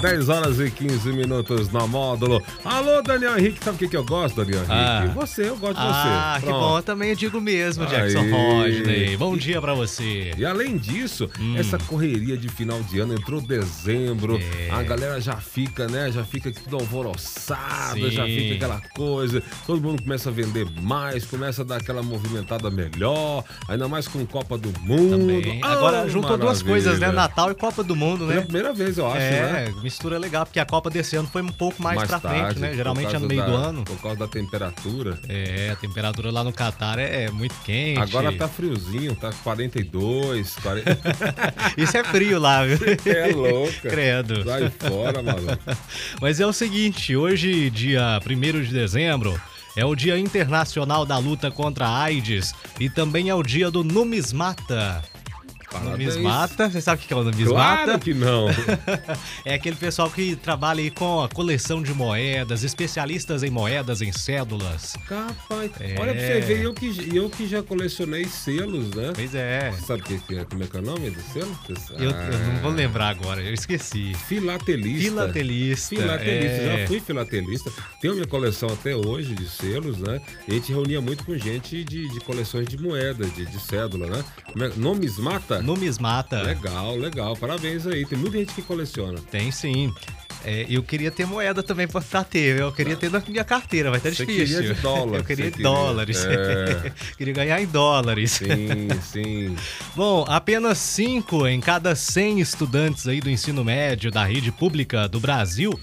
10 horas e 15 minutos na módulo. Alô, Daniel Henrique, sabe o que, que eu gosto, Daniel Henrique? Ah. Você, eu gosto de Ah, você. que Pronto. bom. Eu também digo mesmo, Jackson Aí. Rodney. Bom dia pra você. E além disso, Hum. essa correria de final de ano, entrou dezembro, É. a galera já fica, né? Já fica tudo alvoroçada, Sim. já fica aquela coisa, todo mundo começa a vender mais, começa a dar aquela movimentada melhor, ainda mais com Copa do Mundo. Também. Agora Oh, juntou duas coisas, né? Natal e Copa do Mundo, Pela né? primeira vez, eu acho, é, né? mistura legal, porque a Copa desse ano foi um pouco mais, pra frente, né? Geralmente é no meio da- do ano. Por causa da temperatura. É, a temperatura lá no Catar é, é muito quente. Agora tá friozinho, tá 42, 40. Isso é frio lá, viu? É louca. Credo. Sai fora, maluco. Mas é o seguinte, hoje, dia 1 de dezembro, é o Dia Internacional da Luta contra a AIDS e também é o dia do numismata. Numismata, você sabe o que é o numismata? Claro que não. É aquele pessoal que trabalha aí com a coleção de moedas, especialistas em moedas, em cédulas. Capaz. É. Olha pra você ver, eu que, eu que já colecionei selos, né? Pois é. Sabe que, que é? Como é que é o nome do selo? Eu, sabe? eu não vou lembrar agora, eu esqueci. Filatelista. Filatelista. Filatelista, é. já fui filatelista. Tenho minha coleção até hoje de selos, né? E a gente reunia muito com gente de, de coleções de moedas, de, de cédula, né? É- Numismata? Numismata. Legal, legal. Parabéns aí. Tem muita gente que coleciona. Tem sim. É, eu queria ter moeda também pra ter. Eu queria ter na minha carteira, vai estar Você difícil. queria de dólar, Eu queria. dólares. É. queria ganhar em dólares. Sim, sim. Bom, apenas 5 em cada 100 estudantes aí do ensino médio da rede pública do Brasil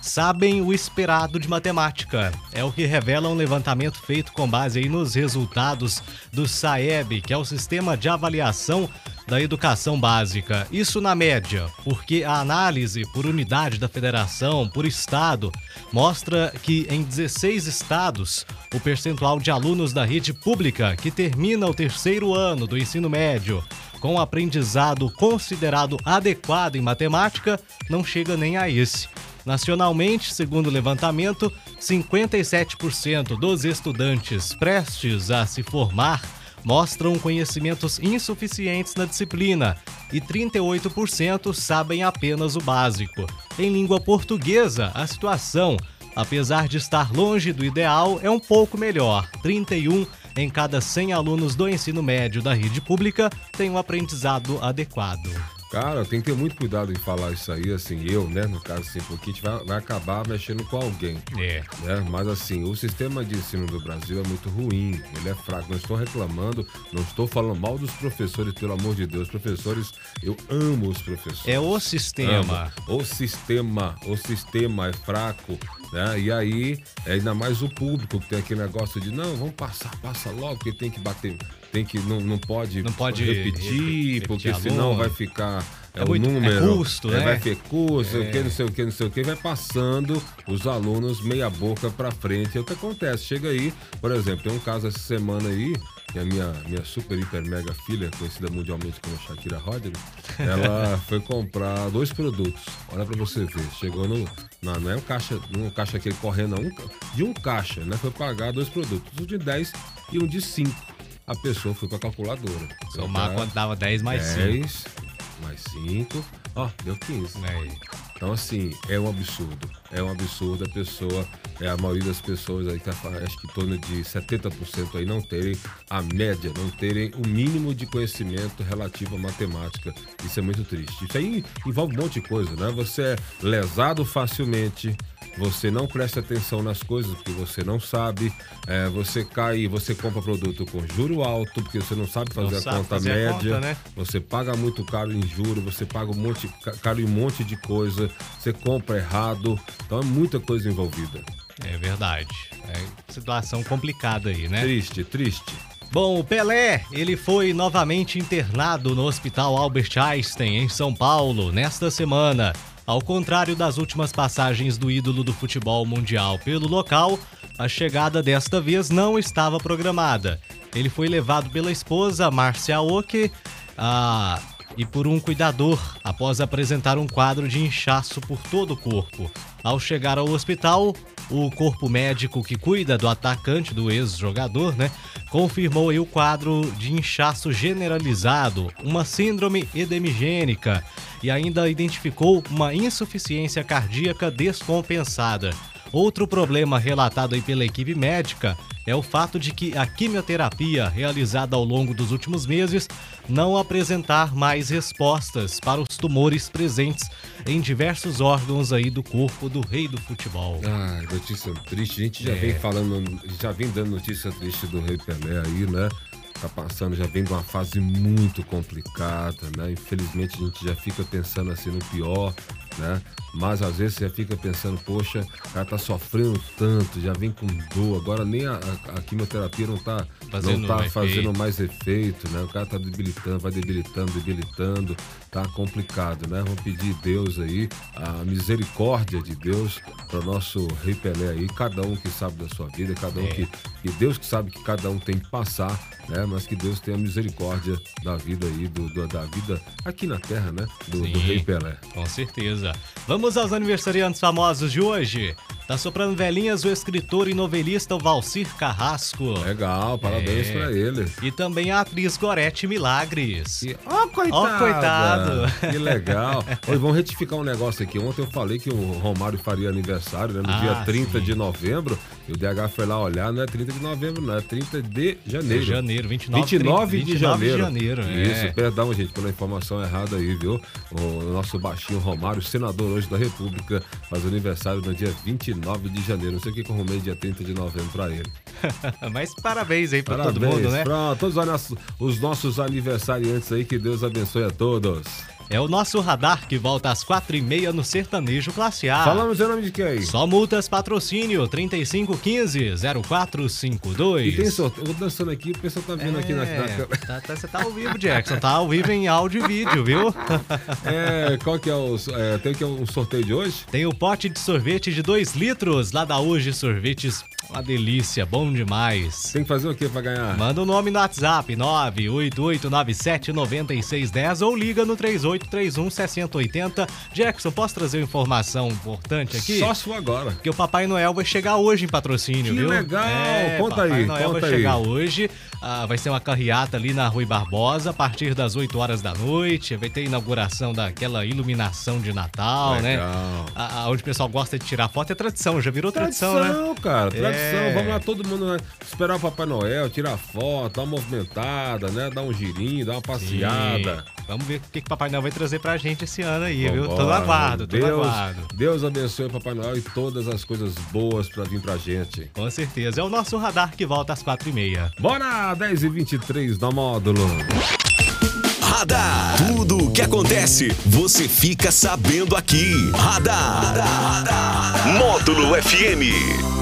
sabem o esperado de matemática. É o que revela um levantamento feito com base nos resultados do SAEB, que é o Sistema de Avaliação da Educação Básica. Isso na média, porque a análise por unidade da federação, por estado, mostra que em 16 estados, o percentual de alunos da rede pública que termina o terceiro ano do ensino médio com aprendizado considerado adequado em matemática não chega nem a esse. Nacionalmente, segundo o levantamento, 57% dos estudantes prestes a se formar mostram conhecimentos insuficientes na disciplina e 38% sabem apenas o básico. Em língua portuguesa, a situação, apesar de estar longe do ideal, é um pouco melhor. 31 em cada 100 alunos do ensino médio da rede pública têm um aprendizado adequado. Cara, tem que ter muito cuidado em falar isso aí, assim, eu, né, no caso, assim, porque a gente vai, vai acabar mexendo com alguém. É. Né? Mas assim, o sistema de ensino do Brasil é muito ruim, ele é fraco. Não estou reclamando, não estou falando mal dos professores, pelo amor de Deus. Professores, eu amo os professores. É o sistema. Amo. O sistema, o sistema é fraco, né? E aí, é ainda mais o público que tem aquele negócio de não, vamos passar, passa logo, porque tem que bater, tem que, não, não pode, Não pode repetir, repetir porque senão vai ficar é, É o muito- é número. custo, é, né? Vai ter custo, É. o que, não sei o que, não sei o que, vai passando os alunos meia boca pra frente. É o que acontece. Chega aí, por exemplo, tem um caso essa semana aí, que a minha, minha super, hiper, mega filha, conhecida mundialmente como Shakira Rodney, ela foi comprar dois produtos. Olha pra você ver. Chegou no. Não, não é um caixa, é um caixa aquele correndo, não. De um caixa, né? Foi pagar dois produtos. Um de 10 e um de 5. A pessoa foi com a calculadora. Somar Tá? quando dava 10 mais 5. 10 mais 5. Ó, deu 15. Então, assim, é um absurdo. É um absurdo a pessoa, é a maioria das pessoas aí, que acho que em torno de 70% aí não terem a média, não terem o mínimo de conhecimento relativo à matemática. Isso é muito triste. Isso aí envolve um monte de coisa, né? Você é lesado facilmente, você não presta atenção nas coisas porque você não sabe, é, você cai, você compra produto com juro alto porque você não sabe fazer Não a sabe conta fazer a média, conta, né? você paga muito caro em juro, você paga um monte, ca- caro em um monte de coisa, você compra errado, então é muita coisa envolvida. É verdade. É situação complicada aí, né? Triste, triste. Bom, o Pelé, ele foi novamente internado no Hospital Albert Einstein, em São Paulo, nesta semana. Ao contrário das últimas passagens do ídolo do futebol mundial pelo local, a chegada desta vez não estava programada. Ele foi levado pela esposa, Márcia Oke, a e por um cuidador após apresentar um quadro de inchaço por todo o corpo. Ao chegar ao hospital, o corpo médico que cuida do atacante, do ex-jogador, né, confirmou o quadro de inchaço generalizado, uma síndrome edemigênica e ainda identificou uma insuficiência cardíaca descompensada. Outro problema relatado pela equipe médica é o fato de que a quimioterapia realizada ao longo dos últimos meses não apresentar mais respostas para os tumores presentes em diversos órgãos aí do corpo do rei do futebol. Ah, notícia triste. A gente já é. vem falando, já vem dando notícia triste do rei Pelé aí, né? Tá passando, já vem de uma fase muito complicada, né? Infelizmente a gente já fica pensando assim no pior, né? Mas às vezes você fica pensando, poxa, o cara tá sofrendo tanto, já vem com dor, agora nem a, a, a quimioterapia não tá fazendo, não tá fazendo mais efeito, né? O cara tá debilitando, vai debilitando, debilitando, tá complicado, né? Vamos pedir Deus aí, a misericórdia de Deus para o nosso Rei Pelé aí, cada um que sabe da sua vida, cada um é. que, que Deus que sabe que cada um tem que passar, né? Mas que Deus tenha misericórdia da vida aí, do, do da vida aqui na Terra, né? Do, do Rei Pelé. Com certeza. Vamos aos aniversariantes famosos de hoje. Tá soprando velhinhas o escritor e novelista Valcir Carrasco. Legal, parabéns é. pra ele. E também a atriz Gorete Milagres. Ó, oh, coitado! Oh, coitado! Que legal. Hoje vamos retificar um negócio aqui. Ontem eu falei que o Romário faria aniversário, né? No ah, dia 30 sim. de novembro. E o DH foi lá olhar, não é 30 de novembro, não, é 30 de janeiro. De janeiro, 29, 29 30, de 29 janeiro. de janeiro, Isso, é. perdão, gente, pela informação errada aí, viu? O nosso baixinho Romário, senador hoje da República, faz aniversário no dia 29 de janeiro. Não sei o que eu arrumei dia 30 de novembro pra ele. Mas parabéns aí pra parabéns, todo mundo, né? Pra todos os nossos aniversariantes aí, que Deus abençoe a todos. É o nosso radar que volta às quatro e meia no Sertanejo Classe A. Falamos em nome de quem? Só multas patrocínio 3515-0452. E tem sorteio. Eu vou dançando aqui, o pessoal tá vendo é, aqui na, na... Tá, tá, você tá ao vivo, Jackson. Tá ao vivo em áudio e vídeo, viu? É, qual que é o... É, tem que é um sorteio de hoje? Tem o pote de sorvete de 2 litros lá da Hoje Sorvetes uma delícia, bom demais. Tem que fazer o que pra ganhar? Manda o um nome no WhatsApp, 988979610 ou liga no 3831-6080. Jackson, posso trazer uma informação importante aqui? Só sua agora. Que o Papai Noel vai chegar hoje em patrocínio, que viu? legal! É, conta Papai aí, Noel conta vai aí. chegar hoje. Ah, vai ser uma carreata ali na Rui Barbosa a partir das 8 horas da noite. Vai ter inauguração daquela iluminação de Natal, né? legal. né? Ah, onde o pessoal gosta de tirar foto é tradição, já virou tradição, tradição né? cara, tradição. É, é. Vamos lá, todo mundo né? esperar o Papai Noel, tirar foto, dar uma movimentada, né? Dar um girinho, dar uma passeada. Sim. Vamos ver o que, que o Papai Noel vai trazer pra gente esse ano aí, Vambora. viu? Tô aguardo, tô Deus, aguardo. Deus abençoe o Papai Noel e todas as coisas boas pra vir pra gente. Com certeza. É o nosso radar que volta às quatro e meia. Bora! 10 e 23 da Módulo. Radar. Tudo o que acontece, você fica sabendo aqui. Radar. Radar. Módulo FM.